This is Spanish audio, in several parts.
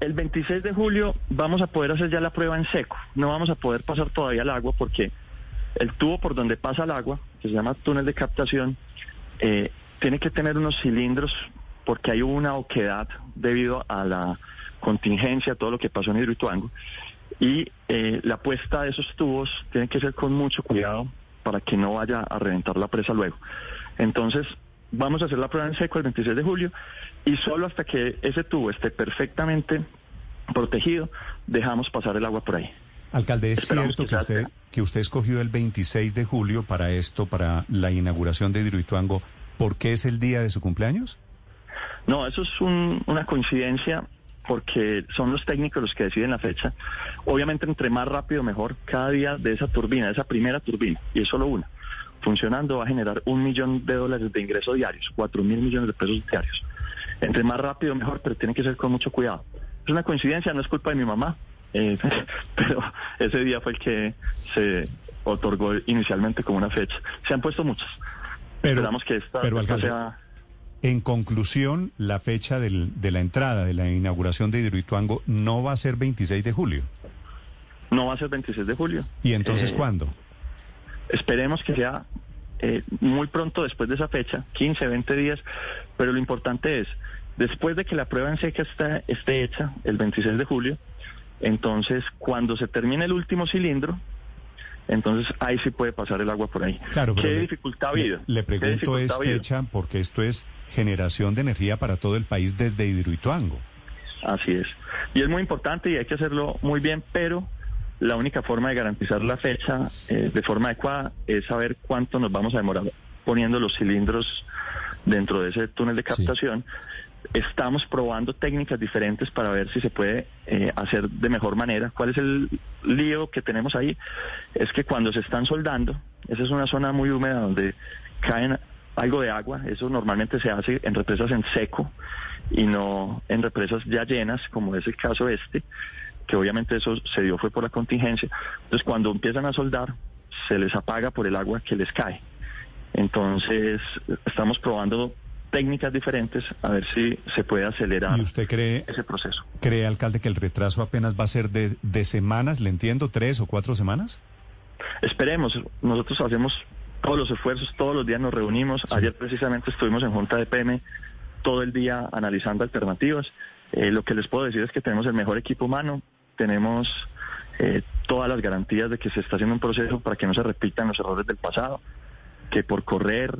El 26 de julio vamos a poder hacer ya la prueba en seco. No vamos a poder pasar todavía el agua porque el tubo por donde pasa el agua, que se llama túnel de captación, eh, tiene que tener unos cilindros porque hay una oquedad debido a la contingencia, todo lo que pasó en Hidroituango. Y eh, la puesta de esos tubos tiene que ser con mucho cuidado para que no vaya a reventar la presa luego. Entonces, vamos a hacer la prueba en seco el 26 de julio y solo hasta que ese tubo esté perfectamente protegido, dejamos pasar el agua por ahí. Alcalde, ¿es Esperamos cierto que usted, que usted escogió el 26 de julio para esto, para la inauguración de Hidroituango, porque es el día de su cumpleaños? No, eso es un- una coincidencia porque son los técnicos los que deciden la fecha. Obviamente, entre más rápido mejor, cada día de esa turbina, de esa primera turbina, y es solo una, funcionando va a generar un millón de dólares de ingresos diarios, cuatro mil millones de pesos diarios. Entre más rápido mejor, pero tiene que ser con mucho cuidado. Es una coincidencia, no es culpa de mi mamá, eh, pero ese día fue el que se otorgó inicialmente como una fecha. Se han puesto muchas. Pero, Esperamos que esta, pero esta alcalde, sea... en conclusión, la fecha del- de la entrada, de la inauguración de Hidroituango, no va a ser 26 de julio. No va a ser 26 de julio. ¿Y entonces Eh, cuándo? Esperemos que sea eh, muy pronto después de esa fecha, 15, 20 días, pero lo importante es, después de que la prueba en seca está, esté hecha, el 26 de julio, entonces cuando se termine el último cilindro, entonces ahí sí puede pasar el agua por ahí. Claro, ¿Qué dificultad ha Le, habido? le ¿Qué pregunto es fecha porque esto es generación de energía para todo el país desde Hidroituango. Así es. Y es muy importante y hay que hacerlo muy bien, pero la única forma de garantizar la fecha eh, de forma adecuada es saber cuánto nos vamos a demorar poniendo los cilindros dentro de ese túnel de captación. Estamos probando técnicas diferentes para ver si se puede eh, hacer de mejor manera. ¿Cuál es el lío que tenemos ahí? Es que cuando se están soldando, esa es una zona muy húmeda donde caen algo de agua, eso normalmente se hace en represas en seco y no en represas ya llenas, como es el caso este, que obviamente eso se dio fue por la contingencia. Entonces cuando empiezan a soldar, se les apaga por el agua que les cae. Entonces estamos probando técnicas diferentes a ver si se puede acelerar ¿Y usted cree, ese proceso. cree, alcalde, que el retraso apenas va a ser de, de semanas, le entiendo, tres o cuatro semanas? Esperemos, nosotros hacemos todos los esfuerzos, todos los días nos reunimos. Ayer precisamente estuvimos en Junta de PM todo el día analizando alternativas. Eh, lo que les puedo decir es que tenemos el mejor equipo humano, tenemos eh, todas las garantías de que se está haciendo un proceso para que no se repitan los errores del pasado, que por correr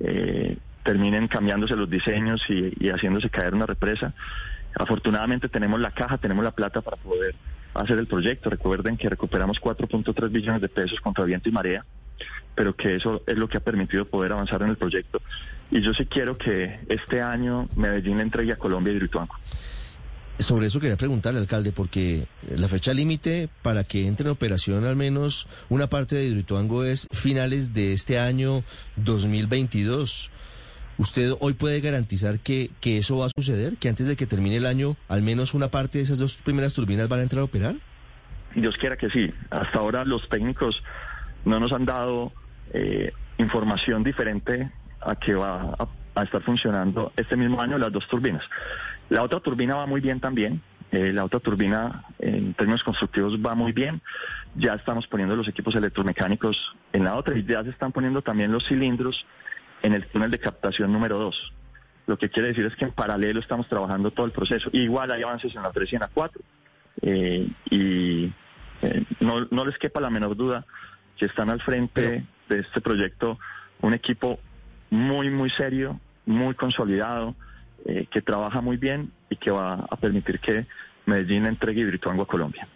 eh, terminen cambiándose los diseños y, haciéndose caer una represa. Afortunadamente tenemos la caja, tenemos la plata para poder hacer el proyecto. Recuerden que recuperamos 4.3 billones de pesos contra viento y marea, pero que eso es lo que ha permitido poder avanzar en el proyecto. Y yo sí quiero que este año Medellín le entregue a Colombia y Hidroituango. Sobre eso quería preguntarle, alcalde, porque la fecha límite para que entre en operación al menos una parte de Hidroituango es finales de este año 2022. ¿Usted hoy puede garantizar que, que eso va a suceder? ¿Que antes de que termine el año al menos una parte de esas dos primeras turbinas van a entrar a operar? Dios quiera que sí. Hasta ahora los técnicos no nos han dado eh, información diferente a que va a, a estar funcionando este mismo año las dos turbinas. La otra turbina va muy bien también. eh, la otra turbina en términos constructivos va muy bien. Ya estamos poniendo los equipos electromecánicos en la otra y ya se están poniendo también los cilindros en el túnel de captación número 2. Lo que quiere decir es que en paralelo estamos trabajando todo el proceso. Igual hay avances en la 3 y en la 4. Eh, y eh, no, no les quepa la menor duda que están al frente de este proyecto un equipo muy, muy serio, muy consolidado, eh, que trabaja muy bien y que va a permitir que Medellín entregue Hidroituango a Colombia.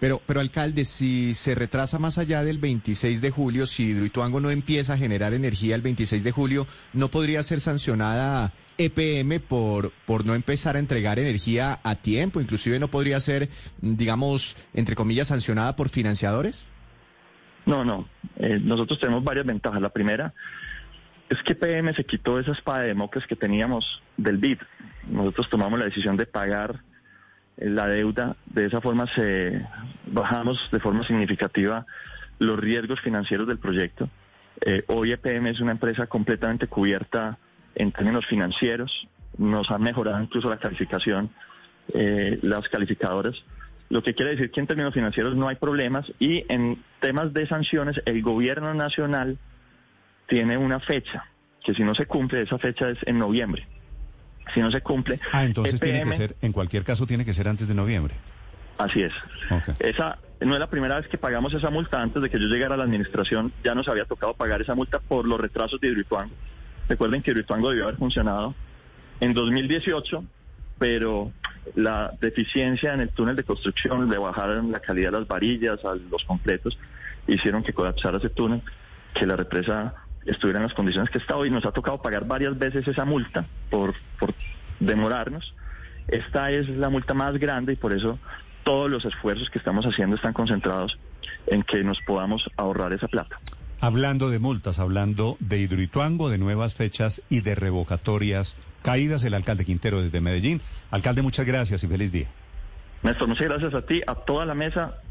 Pero, pero alcalde, si se retrasa más allá del 26 de julio, si Hidroituango no empieza a generar energía el 26 de julio, ¿no podría ser sancionada EPM por, por no empezar a entregar energía a tiempo? Inclusive no podría ser, digamos, entre comillas, sancionada por financiadores? No, no. Eh, nosotros tenemos varias ventajas. La primera es que EPM se quitó esa espada de democracia que teníamos del BID. Nosotros tomamos la decisión de pagar la deuda. De esa forma se bajamos de forma significativa los riesgos financieros del proyecto. Eh, hoy EPM es una empresa completamente cubierta en términos financieros. Nos han mejorado incluso la calificación, eh, las calificadoras. Lo que quiere decir que en términos financieros no hay problemas y en temas de sanciones el gobierno nacional tiene una fecha, que si no se cumple, esa fecha es en noviembre si no se cumple. Ah, entonces tiene que ser, en cualquier caso tiene que ser antes de noviembre. Así es. Esa no es la primera vez que pagamos esa multa. Antes de que yo llegara a la administración ya nos había tocado pagar esa multa por los retrasos de Hidroituango. Recuerden que Hidroituango debió haber funcionado en 2018, pero la deficiencia en el túnel de construcción, le bajaron la calidad de las varillas a los completos, hicieron que colapsara ese túnel, que la represa estuviera en las condiciones que está hoy. Nos ha tocado pagar varias veces esa multa por, por demorarnos. Esta es la multa más grande y por eso todos los esfuerzos que estamos haciendo están concentrados en que nos podamos ahorrar esa plata. Hablando de multas, hablando de Hidroituango, de nuevas fechas y de revocatorias caídas, el alcalde Quintero desde Medellín. Alcalde, muchas gracias y feliz día. Néstor, muchas gracias a ti, a toda la mesa